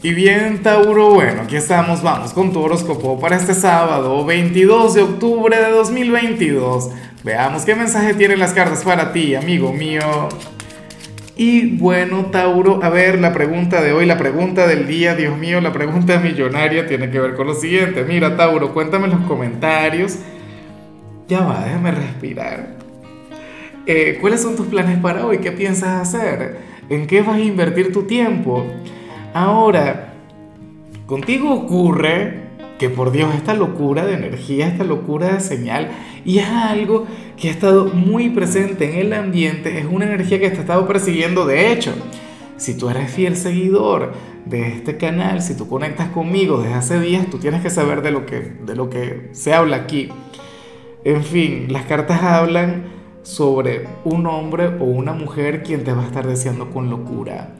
Y bien, Tauro, bueno, aquí estamos, vamos con tu horóscopo para este sábado, 22 de octubre de 2022. Veamos qué mensaje tienen las cartas para ti, amigo mío. Y bueno, Tauro, a ver, la pregunta de hoy, la pregunta del día, Dios mío, la pregunta millonaria tiene que ver con lo siguiente. Mira, Tauro, cuéntame en los comentarios. Ya va, déjame respirar. Eh, ¿Cuáles son tus planes para hoy? ¿Qué piensas hacer? ¿En qué vas a invertir tu tiempo? Ahora, contigo ocurre que por Dios esta locura de energía, esta locura de señal, y es algo que ha estado muy presente en el ambiente, es una energía que te ha estado persiguiendo. De hecho, si tú eres fiel seguidor de este canal, si tú conectas conmigo desde hace días, tú tienes que saber de lo que, de lo que se habla aquí. En fin, las cartas hablan sobre un hombre o una mujer quien te va a estar deseando con locura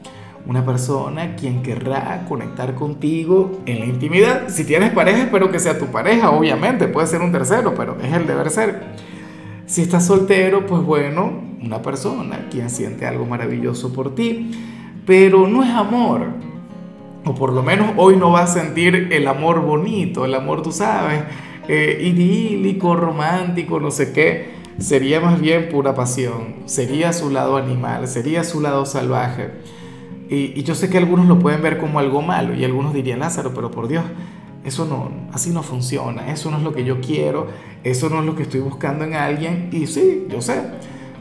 una persona quien querrá conectar contigo en la intimidad. Si tienes pareja, espero que sea tu pareja, obviamente, puede ser un tercero, pero es el deber ser. Si estás soltero, pues bueno, una persona quien siente algo maravilloso por ti, pero no es amor. O por lo menos hoy no va a sentir el amor bonito, el amor, tú sabes, eh, idílico, romántico, no sé qué. Sería más bien pura pasión, sería su lado animal, sería su lado salvaje. Y, yo sé que algunos lo pueden ver como algo malo y algunos dirían, Lázaro, pero por Dios, eso no, así no funciona, eso no es lo que yo quiero, eso no es lo que estoy buscando en alguien. Y sí, yo sé,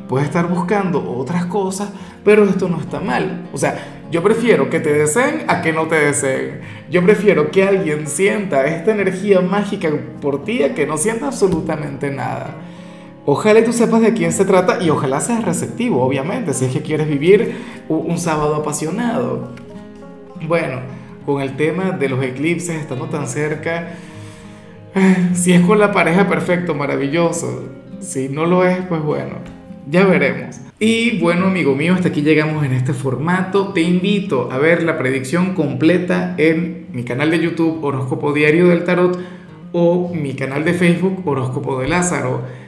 puedes estar buscando otras cosas, pero esto no está mal. O sea, yo prefiero que te deseen a que no te deseen. Yo prefiero que alguien sienta esta energía mágica por ti a que no sienta absolutamente nada. Ojalá tú sepas de quién se trata y ojalá seas receptivo, obviamente, si es que quieres vivir un sábado apasionado. Bueno, con el tema de los eclipses, estando tan cerca, si es con la pareja, perfecto, maravilloso. Si no lo es, pues bueno, ya veremos. Y bueno, amigo mío, hasta aquí llegamos en este formato. Te invito a ver la predicción completa en mi canal de YouTube Horóscopo Diario del Tarot o mi canal de Facebook Horóscopo de Lázaro.